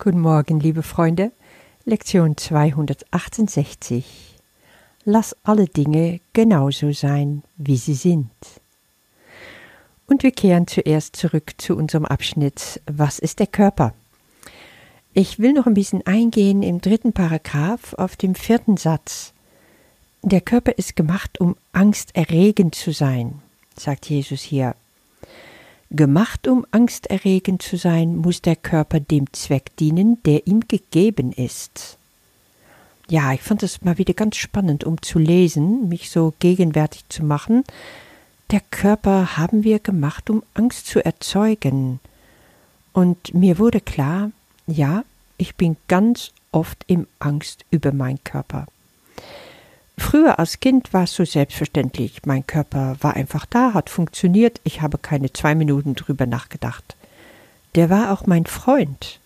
Guten Morgen, liebe Freunde. Lektion 268. Lass alle Dinge genauso sein, wie sie sind. Und wir kehren zuerst zurück zu unserem Abschnitt Was ist der Körper? Ich will noch ein bisschen eingehen im dritten Paragraph auf dem vierten Satz. Der Körper ist gemacht, um angsterregend zu sein, sagt Jesus hier. Gemacht, um angsterregend zu sein, muss der Körper dem Zweck dienen, der ihm gegeben ist. Ja, ich fand es mal wieder ganz spannend, um zu lesen, mich so gegenwärtig zu machen. Der Körper haben wir gemacht, um Angst zu erzeugen. Und mir wurde klar, ja, ich bin ganz oft im Angst über meinen Körper. Früher als Kind war es so selbstverständlich. Mein Körper war einfach da, hat funktioniert. Ich habe keine zwei Minuten drüber nachgedacht. Der war auch mein Freund.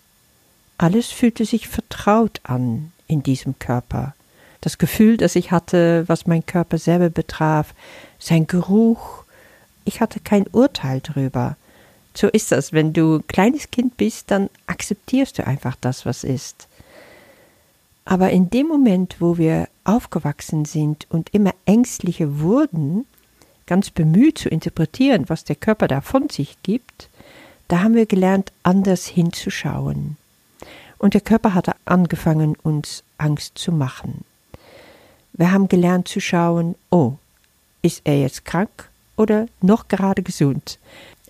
Alles fühlte sich vertraut an in diesem Körper. Das Gefühl, das ich hatte, was mein Körper selber betraf, sein Geruch. Ich hatte kein Urteil drüber. So ist das, wenn du kleines Kind bist, dann akzeptierst du einfach das, was ist. Aber in dem Moment, wo wir aufgewachsen sind und immer ängstlicher wurden, ganz bemüht zu interpretieren, was der Körper da von sich gibt, da haben wir gelernt, anders hinzuschauen. Und der Körper hatte angefangen, uns Angst zu machen. Wir haben gelernt zu schauen, oh, ist er jetzt krank oder noch gerade gesund?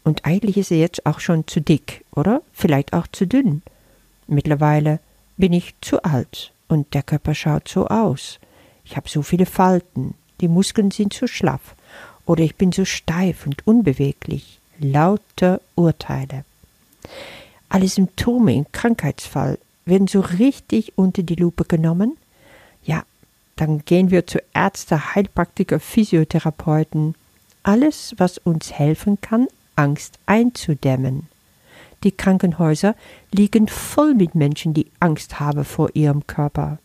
Und eigentlich ist er jetzt auch schon zu dick oder vielleicht auch zu dünn. Mittlerweile bin ich zu alt und der Körper schaut so aus. Ich habe so viele Falten, die Muskeln sind zu schlaff oder ich bin so steif und unbeweglich. Lauter Urteile. Alle Symptome im Krankheitsfall werden so richtig unter die Lupe genommen. Ja, dann gehen wir zu Ärzte, Heilpraktiker, Physiotherapeuten. Alles, was uns helfen kann, Angst einzudämmen. Die Krankenhäuser liegen voll mit Menschen, die Angst haben vor ihrem Körper.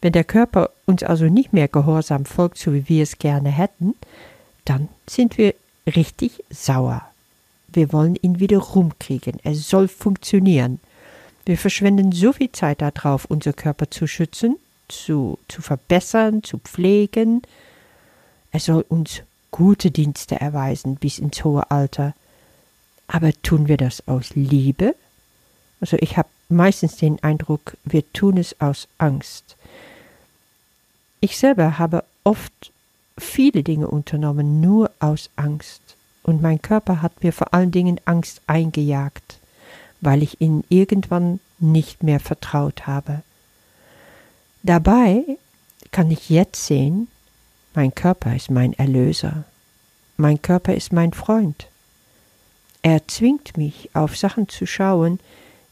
Wenn der Körper uns also nicht mehr gehorsam folgt, so wie wir es gerne hätten, dann sind wir richtig sauer. Wir wollen ihn wieder rumkriegen. Er soll funktionieren. Wir verschwenden so viel Zeit darauf, unser Körper zu schützen, zu, zu verbessern, zu pflegen. Er soll uns gute Dienste erweisen bis ins hohe Alter. Aber tun wir das aus Liebe? Also ich habe meistens den Eindruck, wir tun es aus Angst. Ich selber habe oft viele Dinge unternommen, nur aus Angst. Und mein Körper hat mir vor allen Dingen Angst eingejagt, weil ich ihn irgendwann nicht mehr vertraut habe. Dabei kann ich jetzt sehen, mein Körper ist mein Erlöser, mein Körper ist mein Freund. Er zwingt mich, auf Sachen zu schauen,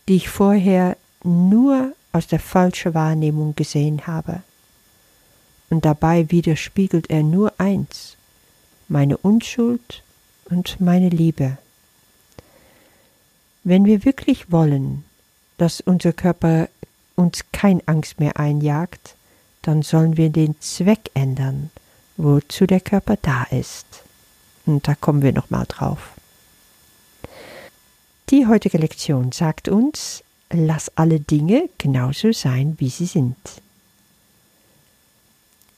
die ich vorher nur aus der falschen Wahrnehmung gesehen habe. Und dabei widerspiegelt er nur eins, meine Unschuld und meine Liebe. Wenn wir wirklich wollen, dass unser Körper uns kein Angst mehr einjagt, dann sollen wir den Zweck ändern, wozu der Körper da ist. Und da kommen wir nochmal drauf. Die heutige Lektion sagt uns, lass alle Dinge genauso sein, wie sie sind.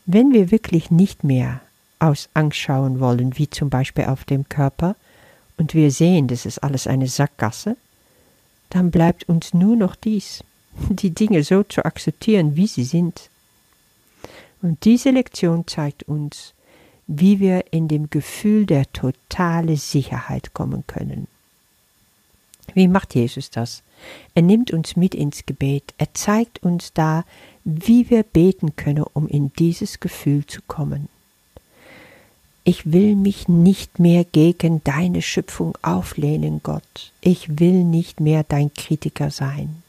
Wenn wir wirklich nicht mehr aus Angst schauen wollen, wie zum Beispiel auf dem Körper, und wir sehen, das ist alles eine Sackgasse, dann bleibt uns nur noch dies, die Dinge so zu akzeptieren, wie sie sind. Und diese Lektion zeigt uns, wie wir in dem Gefühl der totale Sicherheit kommen können. Wie macht Jesus das? Er nimmt uns mit ins Gebet. Er zeigt uns da, wie wir beten können, um in dieses Gefühl zu kommen. Ich will mich nicht mehr gegen deine Schöpfung auflehnen, Gott. Ich will nicht mehr dein Kritiker sein.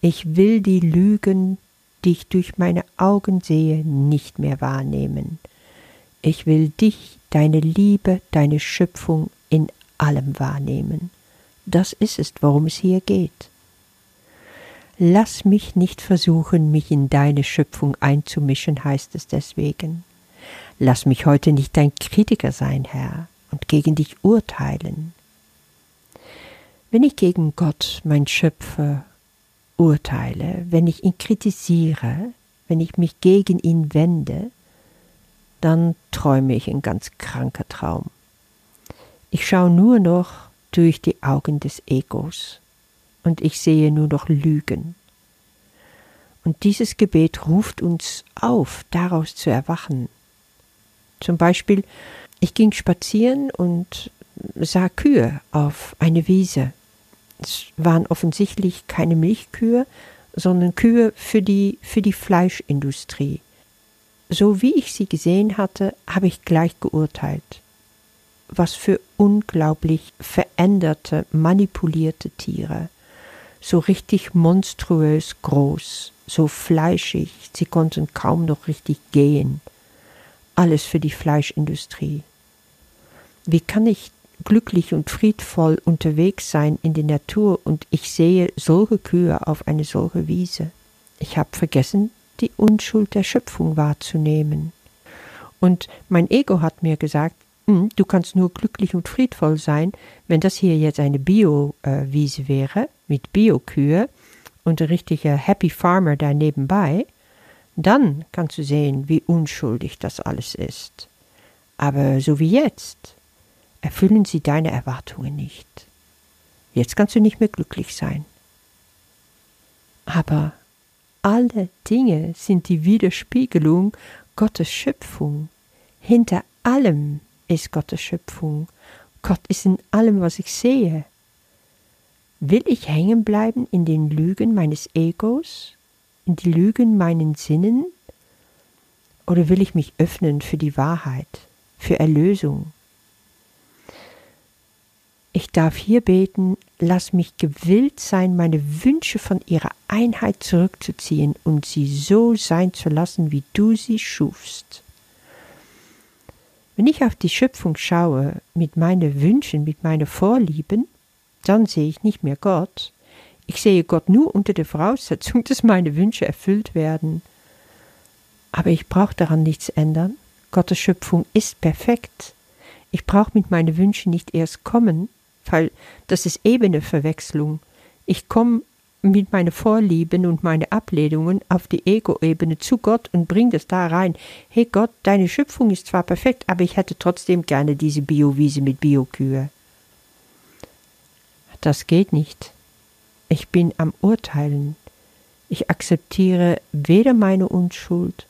Ich will die Lügen, die ich durch meine Augen sehe, nicht mehr wahrnehmen. Ich will dich, deine Liebe, deine Schöpfung in allem wahrnehmen. Das ist es, worum es hier geht. Lass mich nicht versuchen, mich in deine Schöpfung einzumischen, heißt es deswegen. Lass mich heute nicht dein Kritiker sein, Herr, und gegen dich urteilen. Wenn ich gegen Gott, mein Schöpfer, urteile, wenn ich ihn kritisiere, wenn ich mich gegen ihn wende, dann träume ich ein ganz kranker Traum. Ich schaue nur noch durch die Augen des Egos und ich sehe nur noch Lügen. Und dieses Gebet ruft uns auf, daraus zu erwachen. Zum Beispiel, ich ging spazieren und sah Kühe auf eine Wiese. Es waren offensichtlich keine Milchkühe, sondern Kühe für die, für die Fleischindustrie. So wie ich sie gesehen hatte, habe ich gleich geurteilt. Was für unglaublich veränderte, manipulierte Tiere. So richtig monströs groß, so fleischig, sie konnten kaum noch richtig gehen. Alles für die Fleischindustrie. Wie kann ich glücklich und friedvoll unterwegs sein in der Natur und ich sehe solche Kühe auf eine solche Wiese? Ich habe vergessen, die Unschuld der Schöpfung wahrzunehmen. Und mein Ego hat mir gesagt, du kannst nur glücklich und friedvoll sein, wenn das hier jetzt eine Bio-Wiese wäre, mit Biokühe und ein richtiger Happy Farmer da nebenbei, dann kannst du sehen, wie unschuldig das alles ist. Aber so wie jetzt, erfüllen sie deine Erwartungen nicht. Jetzt kannst du nicht mehr glücklich sein. Aber alle Dinge sind die Widerspiegelung Gottes Schöpfung. Hinter allem ist Gottes Schöpfung. Gott ist in allem, was ich sehe. Will ich hängen bleiben in den Lügen meines Egos, in die Lügen meinen Sinnen, oder will ich mich öffnen für die Wahrheit, für Erlösung, ich darf hier beten, lass mich gewillt sein, meine Wünsche von ihrer Einheit zurückzuziehen und sie so sein zu lassen, wie du sie schufst. Wenn ich auf die Schöpfung schaue mit meinen Wünschen, mit meinen Vorlieben, dann sehe ich nicht mehr Gott. Ich sehe Gott nur unter der Voraussetzung, dass meine Wünsche erfüllt werden. Aber ich brauche daran nichts ändern. Gottes Schöpfung ist perfekt. Ich brauche mit meinen Wünschen nicht erst kommen, weil das ist eben eine Verwechslung. Ich komme mit meinen Vorlieben und meinen Ablehnungen auf die Ego-Ebene zu Gott und bringe das da rein. Hey Gott, deine Schöpfung ist zwar perfekt, aber ich hätte trotzdem gerne diese Biowiese mit Biokühe. Das geht nicht. Ich bin am Urteilen. Ich akzeptiere weder meine Unschuld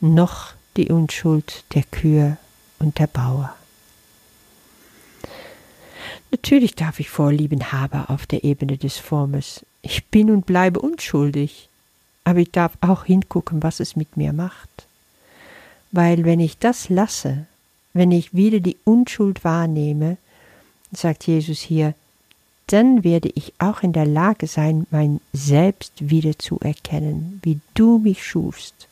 noch die Unschuld der Kühe und der Bauer. Natürlich darf ich Vorlieben haben auf der Ebene des Formes. Ich bin und bleibe unschuldig. Aber ich darf auch hingucken, was es mit mir macht. Weil wenn ich das lasse, wenn ich wieder die Unschuld wahrnehme, sagt Jesus hier, dann werde ich auch in der Lage sein, mein Selbst wieder zu erkennen, wie du mich schufst.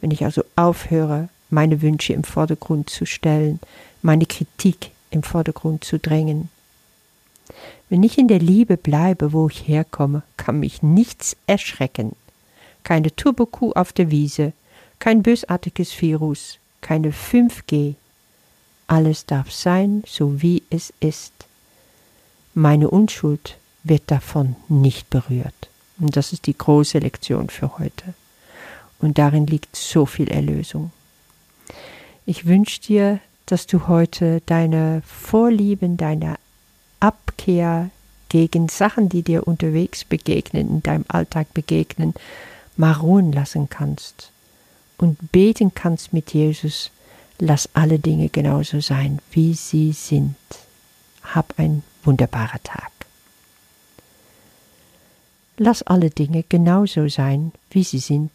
Wenn ich also aufhöre, meine Wünsche im Vordergrund zu stellen, meine Kritik im Vordergrund zu drängen, wenn ich in der Liebe bleibe, wo ich herkomme, kann mich nichts erschrecken. Keine Turbokuh auf der Wiese, kein bösartiges Virus, keine 5G. Alles darf sein, so wie es ist. Meine Unschuld wird davon nicht berührt. Und das ist die große Lektion für heute. Und darin liegt so viel Erlösung. Ich wünsche dir, dass du heute deine Vorlieben, deine Abkehr gegen Sachen, die dir unterwegs begegnen, in deinem Alltag begegnen, mal ruhen lassen kannst und beten kannst mit Jesus, lass alle Dinge genauso sein, wie sie sind. Hab ein wunderbarer Tag. Lass alle Dinge genauso sein, wie sie sind.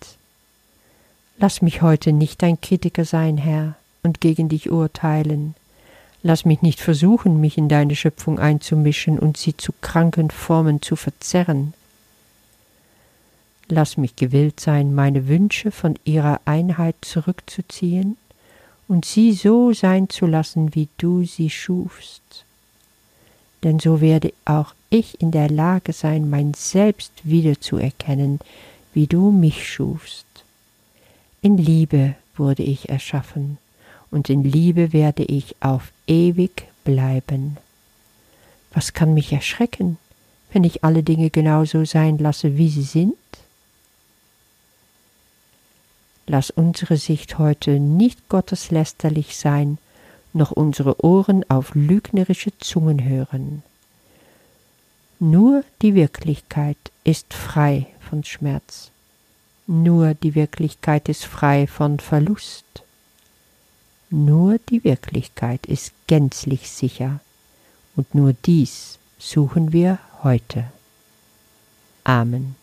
Lass mich heute nicht dein Kritiker sein, Herr, und gegen dich urteilen, Lass mich nicht versuchen, mich in deine Schöpfung einzumischen und sie zu kranken Formen zu verzerren. Lass mich gewillt sein, meine Wünsche von ihrer Einheit zurückzuziehen und sie so sein zu lassen, wie du sie schufst. Denn so werde auch ich in der Lage sein, mein Selbst wiederzuerkennen, wie du mich schufst. In Liebe wurde ich erschaffen, und in Liebe werde ich auf ewig bleiben. Was kann mich erschrecken? wenn ich alle Dinge genauso sein lasse, wie sie sind? Lass unsere Sicht heute nicht gotteslästerlich sein, noch unsere Ohren auf lügnerische Zungen hören. Nur die Wirklichkeit ist frei von Schmerz. Nur die Wirklichkeit ist frei von Verlust. Nur die Wirklichkeit ist gänzlich sicher und nur dies suchen wir heute. Amen.